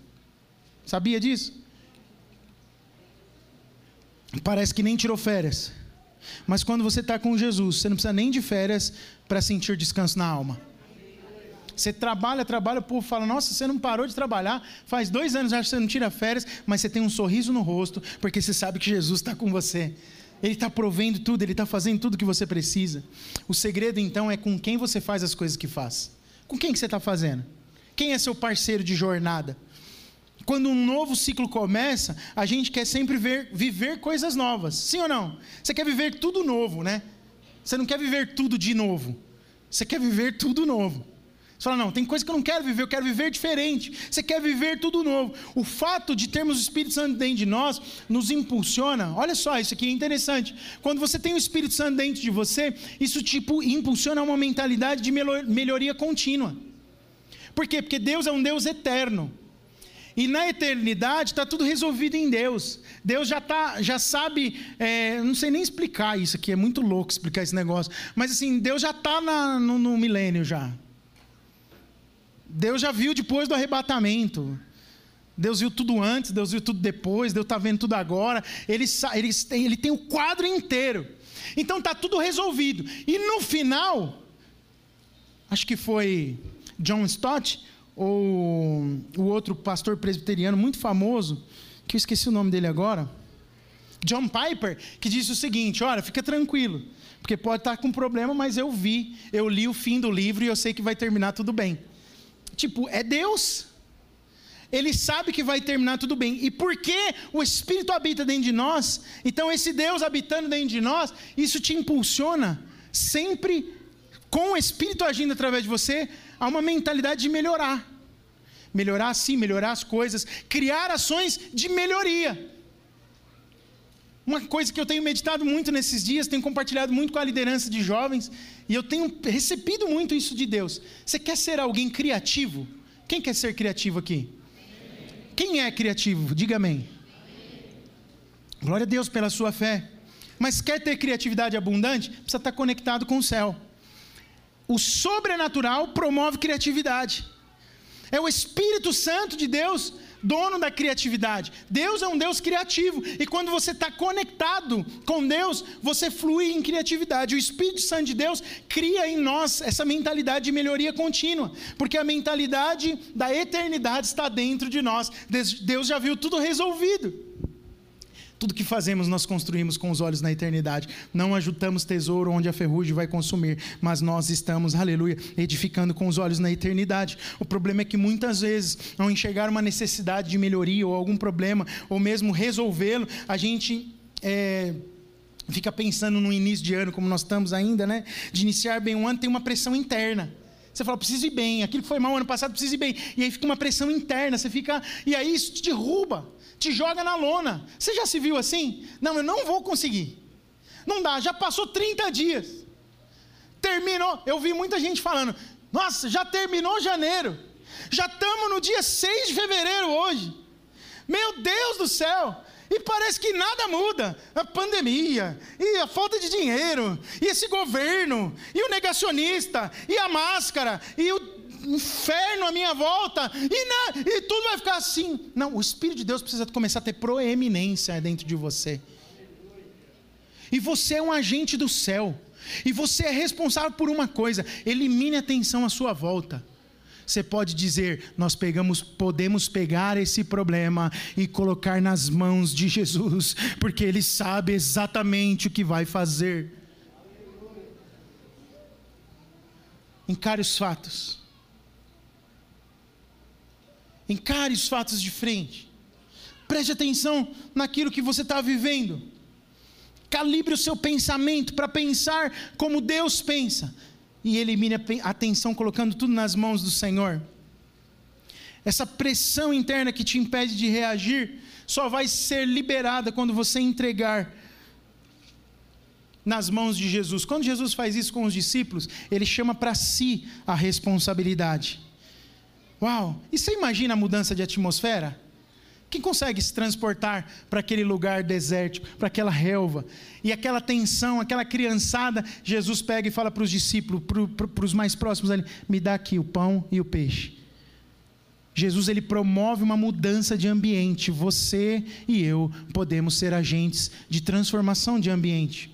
Sabia disso? Parece que nem tirou férias. Mas quando você está com Jesus, você não precisa nem de férias para sentir descanso na alma. Você trabalha, trabalha, o povo fala: Nossa, você não parou de trabalhar, faz dois anos já que você não tira férias, mas você tem um sorriso no rosto, porque você sabe que Jesus está com você. Ele está provendo tudo, ele está fazendo tudo que você precisa. O segredo então é com quem você faz as coisas que faz. Com quem que você está fazendo? Quem é seu parceiro de jornada? Quando um novo ciclo começa, a gente quer sempre ver, viver coisas novas. Sim ou não? Você quer viver tudo novo, né? Você não quer viver tudo de novo. Você quer viver tudo novo. Você fala, não, tem coisa que eu não quero viver, eu quero viver diferente. Você quer viver tudo novo. O fato de termos o Espírito Santo dentro de nós nos impulsiona. Olha só, isso aqui é interessante. Quando você tem o Espírito Santo dentro de você, isso tipo impulsiona uma mentalidade de melhoria contínua. Por quê? Porque Deus é um Deus eterno. E na eternidade está tudo resolvido em Deus. Deus já tá, já sabe, é, não sei nem explicar isso aqui, é muito louco explicar esse negócio. Mas assim, Deus já está no, no milênio já. Deus já viu depois do arrebatamento. Deus viu tudo antes, Deus viu tudo depois, Deus está vendo tudo agora. Ele, ele, ele tem o quadro inteiro. Então está tudo resolvido. E no final, acho que foi John Stott, ou o outro pastor presbiteriano muito famoso, que eu esqueci o nome dele agora, John Piper, que disse o seguinte: olha, fica tranquilo, porque pode estar com problema, mas eu vi, eu li o fim do livro e eu sei que vai terminar tudo bem. Tipo, é Deus. Ele sabe que vai terminar tudo bem. E porque o Espírito habita dentro de nós, então esse Deus habitando dentro de nós, isso te impulsiona sempre com o Espírito agindo através de você a uma mentalidade de melhorar. Melhorar sim, melhorar as coisas, criar ações de melhoria. Uma coisa que eu tenho meditado muito nesses dias, tenho compartilhado muito com a liderança de jovens, e eu tenho recebido muito isso de Deus. Você quer ser alguém criativo? Quem quer ser criativo aqui? Quem é criativo? Diga amém. Glória a Deus pela sua fé. Mas quer ter criatividade abundante? Precisa estar conectado com o céu. O sobrenatural promove criatividade. É o Espírito Santo de Deus dono da criatividade. Deus é um Deus criativo. E quando você está conectado com Deus, você flui em criatividade. O Espírito Santo de Deus cria em nós essa mentalidade de melhoria contínua. Porque a mentalidade da eternidade está dentro de nós. Deus já viu tudo resolvido. Tudo que fazemos nós construímos com os olhos na eternidade. Não ajutamos tesouro onde a ferrugem vai consumir, mas nós estamos, aleluia, edificando com os olhos na eternidade. O problema é que muitas vezes, ao enxergar uma necessidade de melhoria ou algum problema, ou mesmo resolvê-lo, a gente. É, fica pensando no início de ano, como nós estamos ainda, né? De iniciar bem um ano, tem uma pressão interna. Você fala, preciso ir bem, aquilo que foi mal ano passado, preciso ir bem. E aí fica uma pressão interna, você fica. E aí isso te derruba te joga na lona. Você já se viu assim? Não, eu não vou conseguir. Não dá, já passou 30 dias. Terminou. Eu vi muita gente falando: Nossa, já terminou janeiro. Já estamos no dia 6 de fevereiro hoje. Meu Deus do céu. E parece que nada muda. A pandemia, e a falta de dinheiro, e esse governo, e o negacionista, e a máscara, e o inferno à minha volta, e, na, e tudo vai ficar assim. Não, o Espírito de Deus precisa começar a ter proeminência dentro de você. E você é um agente do céu. E você é responsável por uma coisa: elimine a tensão à sua volta. Você pode dizer: nós pegamos, podemos pegar esse problema e colocar nas mãos de Jesus, porque Ele sabe exatamente o que vai fazer. Encare os fatos. Encare os fatos de frente. Preste atenção naquilo que você está vivendo. Calibre o seu pensamento para pensar como Deus pensa. E elimine a atenção colocando tudo nas mãos do Senhor. essa pressão interna que te impede de reagir, só vai ser liberada quando você entregar nas mãos de Jesus. Quando Jesus faz isso com os discípulos, ele chama para si a responsabilidade. Uau! E você imagina a mudança de atmosfera? Quem consegue se transportar para aquele lugar desértico, para aquela relva? E aquela tensão, aquela criançada, Jesus pega e fala para os discípulos, para os mais próximos ali: me dá aqui o pão e o peixe. Jesus ele promove uma mudança de ambiente. Você e eu podemos ser agentes de transformação de ambiente.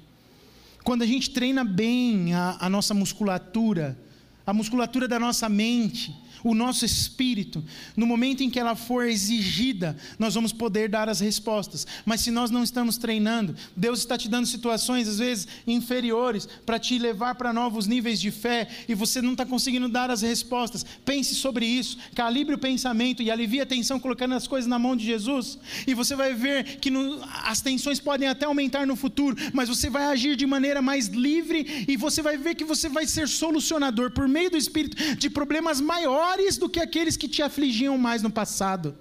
Quando a gente treina bem a, a nossa musculatura, a musculatura da nossa mente, o nosso espírito, no momento em que ela for exigida, nós vamos poder dar as respostas. Mas se nós não estamos treinando, Deus está te dando situações, às vezes, inferiores, para te levar para novos níveis de fé, e você não está conseguindo dar as respostas. Pense sobre isso, calibre o pensamento e alivie a tensão, colocando as coisas na mão de Jesus, e você vai ver que no, as tensões podem até aumentar no futuro, mas você vai agir de maneira mais livre, e você vai ver que você vai ser solucionador por meio do Espírito de problemas maiores maiores do que aqueles que te afligiam mais no passado.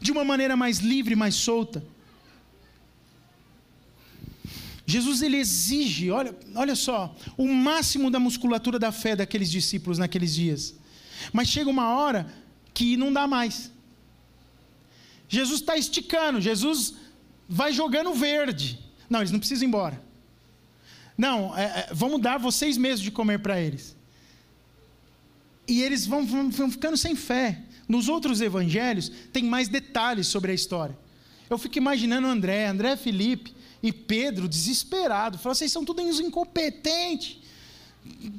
De uma maneira mais livre, mais solta. Jesus ele exige, olha, olha só, o máximo da musculatura da fé daqueles discípulos naqueles dias. Mas chega uma hora que não dá mais. Jesus está esticando, Jesus vai jogando verde. Não, eles não precisam ir embora. Não, é, é, vamos dar vocês mesmos de comer para eles. E eles vão, vão, vão ficando sem fé. Nos outros evangelhos, tem mais detalhes sobre a história. Eu fico imaginando André, André Felipe e Pedro desesperado. Falaram, vocês são todos incompetentes.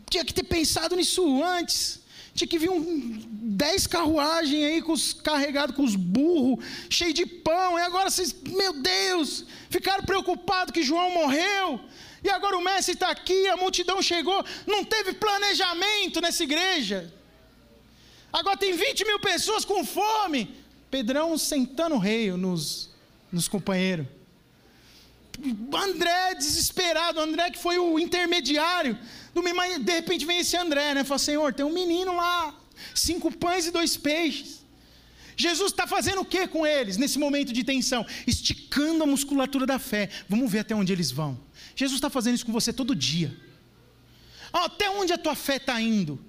Tinha que ter pensado nisso antes. Tinha que vir um, dez carruagens aí com os, carregados com os burros, cheio de pão. E agora vocês, meu Deus, ficaram preocupados que João morreu. E agora o mestre está aqui, a multidão chegou, não teve planejamento nessa igreja. Agora tem 20 mil pessoas com fome. Pedrão sentando o rei nos, nos companheiros. André desesperado, André que foi o intermediário. De repente vem esse André, né? Fala, Senhor, tem um menino lá, cinco pães e dois peixes. Jesus está fazendo o que com eles nesse momento de tensão? Esticando a musculatura da fé. Vamos ver até onde eles vão. Jesus está fazendo isso com você todo dia. Até onde a tua fé está indo?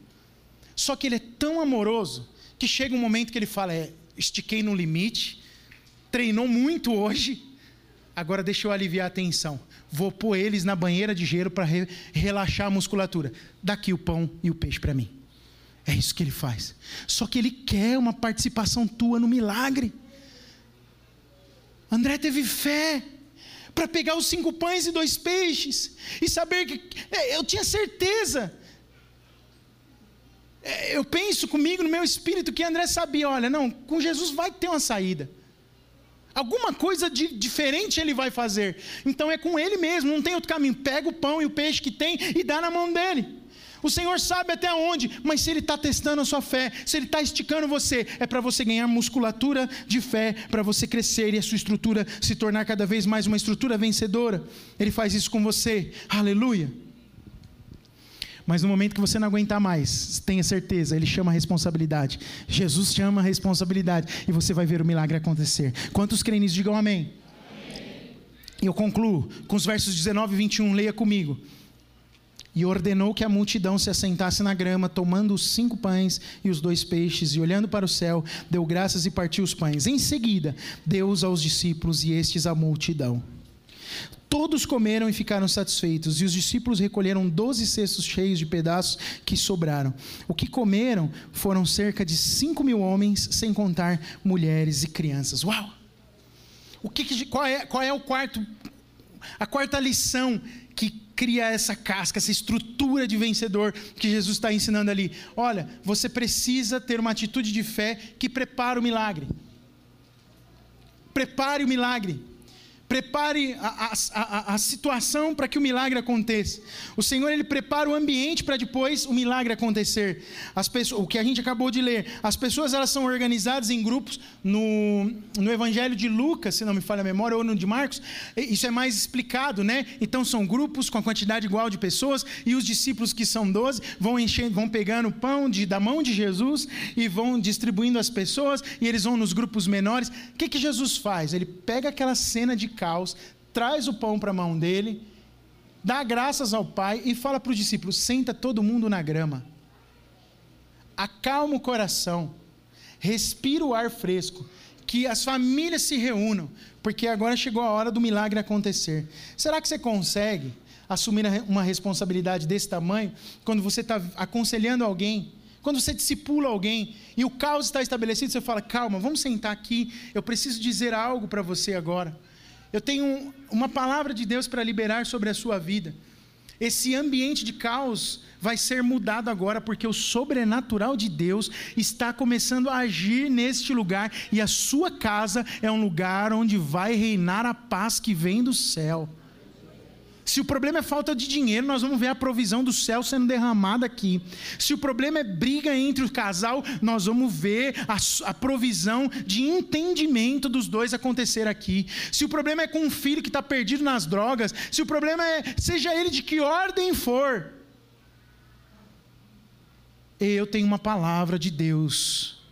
Só que ele é tão amoroso que chega um momento que ele fala: é, estiquei no limite, treinou muito hoje, agora deixa eu aliviar a tensão. Vou pôr eles na banheira de gelo para re relaxar a musculatura. Daqui o pão e o peixe para mim. É isso que ele faz. Só que ele quer uma participação tua no milagre. André teve fé para pegar os cinco pães e dois peixes e saber que é, eu tinha certeza. É, eu penso comigo no meu espírito que André sabia: olha, não, com Jesus vai ter uma saída. Alguma coisa de diferente ele vai fazer. Então é com ele mesmo, não tem outro caminho. Pega o pão e o peixe que tem e dá na mão dele. O Senhor sabe até onde, mas se Ele está testando a sua fé, se Ele está esticando você, é para você ganhar musculatura de fé, para você crescer e a sua estrutura se tornar cada vez mais uma estrutura vencedora. Ele faz isso com você, aleluia. Mas no momento que você não aguentar mais, tenha certeza, Ele chama a responsabilidade. Jesus chama a responsabilidade e você vai ver o milagre acontecer. Quantos creem nisso? Digam amém. amém. E eu concluo com os versos 19 e 21, leia comigo e ordenou que a multidão se assentasse na grama, tomando os cinco pães e os dois peixes, e olhando para o céu, deu graças e partiu os pães. Em seguida, deu-os aos discípulos e estes à multidão. Todos comeram e ficaram satisfeitos, e os discípulos recolheram doze cestos cheios de pedaços que sobraram. O que comeram foram cerca de cinco mil homens, sem contar mulheres e crianças. Uau! O que, qual, é, qual é o quarto, a quarta lição que cria essa casca, essa estrutura de vencedor que Jesus está ensinando ali. Olha, você precisa ter uma atitude de fé que prepara o milagre. Prepare o milagre. Prepare a, a, a, situação para que o milagre aconteça. O Senhor ele prepara o ambiente para depois o milagre acontecer. As pessoas, o que a gente acabou de ler, as pessoas elas são organizadas em grupos no, no Evangelho de Lucas, se não me falha a memória, ou no de Marcos. Isso é mais explicado, né? Então são grupos com a quantidade igual de pessoas e os discípulos que são doze vão enchendo, vão pegando o pão de, da mão de Jesus e vão distribuindo as pessoas e eles vão nos grupos menores. O que que Jesus faz? Ele pega aquela cena de caos, traz o pão para a mão dele, dá graças ao Pai e fala para os discípulos: senta todo mundo na grama, acalma o coração, respira o ar fresco, que as famílias se reúnam, porque agora chegou a hora do milagre acontecer. Será que você consegue assumir uma responsabilidade desse tamanho quando você está aconselhando alguém? Quando você discipula alguém e o caos está estabelecido, você fala: calma, vamos sentar aqui, eu preciso dizer algo para você agora. Eu tenho uma palavra de Deus para liberar sobre a sua vida. Esse ambiente de caos vai ser mudado agora, porque o sobrenatural de Deus está começando a agir neste lugar, e a sua casa é um lugar onde vai reinar a paz que vem do céu. Se o problema é falta de dinheiro, nós vamos ver a provisão do céu sendo derramada aqui. Se o problema é briga entre o casal, nós vamos ver a, a, provisão de entendimento dos dois acontecer aqui. Se o problema é com um filho que está perdido nas drogas, se o problema é, seja ele de que ordem for, eu tenho uma palavra de Deus.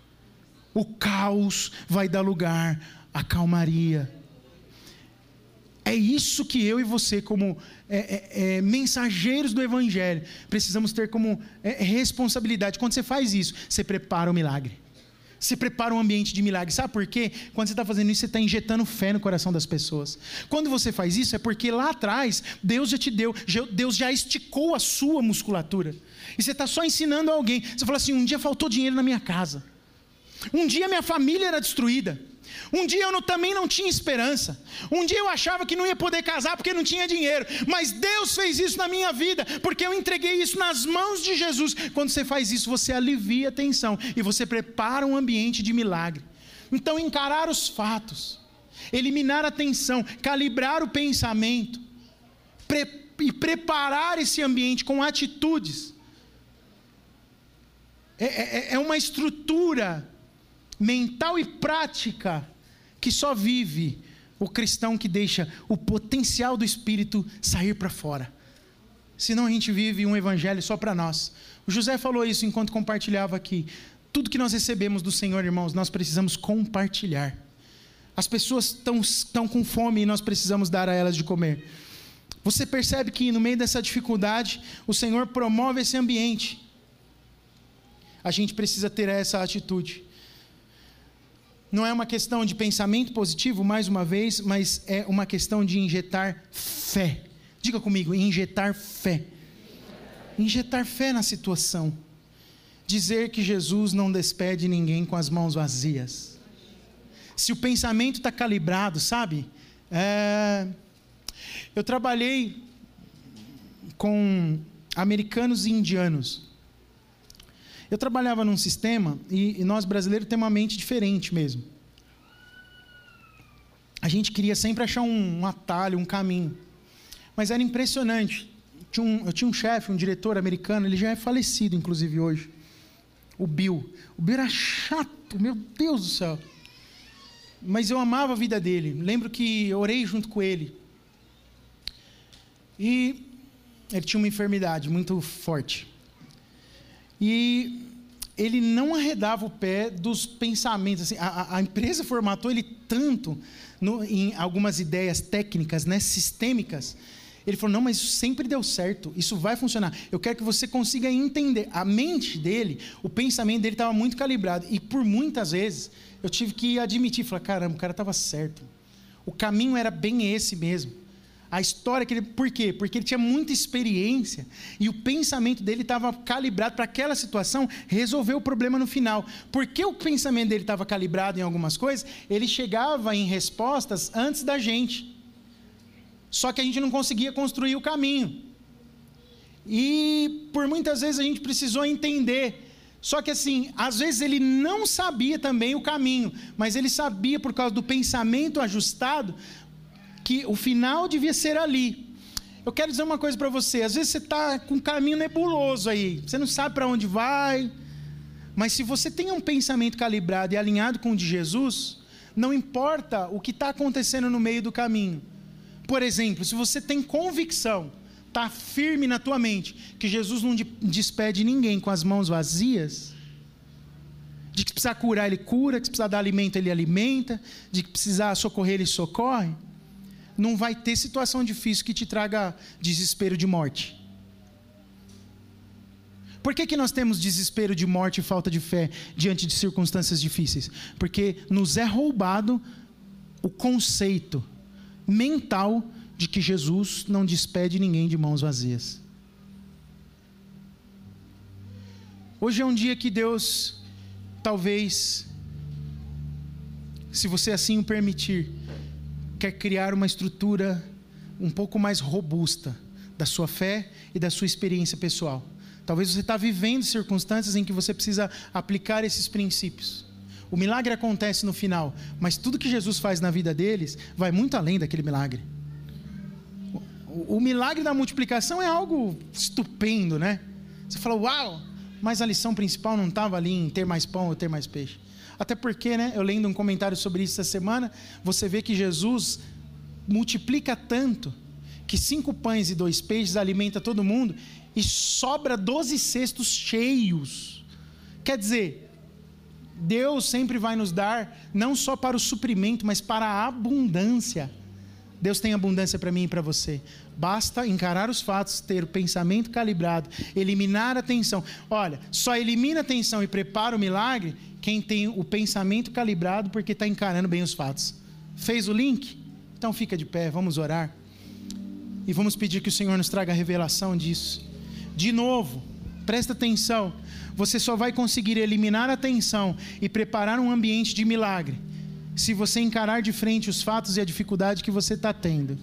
O caos vai dar lugar à calmaria é isso que eu e você, como é, é, é, mensageiros do Evangelho, precisamos ter como é, responsabilidade. Quando você faz isso, você prepara o milagre. Você prepara um ambiente de milagre. Sabe por quê? Quando você está fazendo isso, você está injetando fé no coração das pessoas. Quando você faz isso, é porque lá atrás, Deus já te deu, Deus já esticou a sua musculatura. E você está só ensinando alguém. Você fala assim: um dia faltou dinheiro na minha casa. Um dia minha família era destruída. Um dia eu não, também não tinha esperança. Um dia eu achava que não ia poder casar porque não tinha dinheiro. Mas Deus fez isso na minha vida, porque eu entreguei isso nas mãos de Jesus. Quando você faz isso, você alivia a tensão e você prepara um ambiente de milagre. Então, encarar os fatos, eliminar a tensão, calibrar o pensamento pre e preparar esse ambiente com atitudes. É, é, é uma estrutura mental e prática que só vive o cristão que deixa o potencial do espírito sair para fora. Senão a gente vive um evangelho só para nós. O José falou isso enquanto compartilhava aqui. Tudo que nós recebemos do Senhor, irmãos, nós precisamos compartilhar. As pessoas estão, com fome e nós precisamos dar a elas de comer. Você percebe que no meio dessa dificuldade, o Senhor promove esse ambiente. A gente precisa ter essa atitude não é uma questão de pensamento positivo, mais uma vez, mas é uma questão de injetar fé. Diga comigo, injetar fé. Injetar fé na situação. Dizer que Jesus não despede ninguém com as mãos vazias. Se o pensamento está calibrado, sabe? É... Eu trabalhei com americanos e indianos. Eu trabalhava num sistema e, nós brasileiros temos uma mente diferente mesmo. A gente queria sempre achar um, um atalho, um caminho. Mas era impressionante. Tinha um, eu tinha um chefe, um diretor americano, ele já é falecido, inclusive, hoje. O Bill. O Bill era chato, meu Deus do céu. Mas eu amava a vida dele. Lembro que orei junto com ele. E ele tinha uma enfermidade muito forte. E ele não arredava o pé dos pensamentos. Assim, a, a, empresa formatou ele tanto no, em algumas ideias técnicas, né, sistêmicas. Ele falou: não, mas isso sempre deu certo, isso vai funcionar. Eu quero que você consiga entender. A mente dele, o pensamento dele estava muito calibrado. E por muitas vezes eu tive que admitir: falar, caramba, o cara estava certo. O caminho era bem esse mesmo. A história que ele. Por quê? Porque ele tinha muita experiência e o pensamento dele estava calibrado para aquela situação resolver o problema no final. Porque o pensamento dele estava calibrado em algumas coisas, ele chegava em respostas antes da gente. Só que a gente não conseguia construir o caminho. E por muitas vezes a gente precisou entender. Só que assim, às vezes ele não sabia também o caminho, mas ele sabia por causa do pensamento ajustado, que o final devia ser ali. Eu quero dizer uma coisa para você. Às vezes você está com um caminho nebuloso aí. Você não sabe para onde vai. Mas se você tem um pensamento calibrado e alinhado com o de Jesus, não importa o que está acontecendo no meio do caminho. Por exemplo, se você tem convicção, está firme na tua mente, que Jesus não despede ninguém com as mãos vazias, de que precisar curar, ele cura, que precisar dar alimento, ele alimenta, de que precisar socorrer, ele socorre não vai ter situação difícil que te traga desespero de morte. Por que, que nós temos desespero de morte e falta de fé diante de circunstâncias difíceis? Porque nos é roubado o conceito mental de que Jesus não despede ninguém de mãos vazias. Hoje é um dia que Deus, talvez, se você assim o permitir, quer criar uma estrutura um pouco mais robusta da sua fé e da sua experiência pessoal. Talvez você está vivendo circunstâncias em que você precisa aplicar esses princípios. O milagre acontece no final, mas tudo que Jesus faz na vida deles vai muito além daquele milagre. O, o milagre da multiplicação é algo estupendo, né? Você fala, uau, mas a lição principal não estava ali em ter mais pão ou ter mais peixe. Até porque, né, eu lendo um comentário sobre isso essa semana, você vê que Jesus multiplica tanto que cinco pães e dois peixes alimenta todo mundo e sobra doze cestos cheios. Quer dizer, Deus sempre vai nos dar não só para o suprimento, mas para a abundância. Deus tem abundância para mim e para você. Basta encarar os fatos, ter o pensamento calibrado, eliminar a tensão. Olha, só elimina a tensão e prepara o milagre quem tem o pensamento calibrado porque está encarando bem os fatos. Fez o link? Então fica de pé, vamos orar. E vamos pedir que o Senhor nos traga a revelação disso. De novo, presta atenção. Você só vai conseguir eliminar a tensão e preparar um ambiente de milagre se você encarar de frente os fatos e a dificuldade que você está tendo.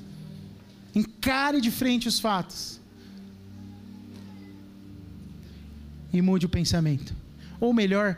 Encare de frente os fatos. E mude o pensamento. Ou melhor,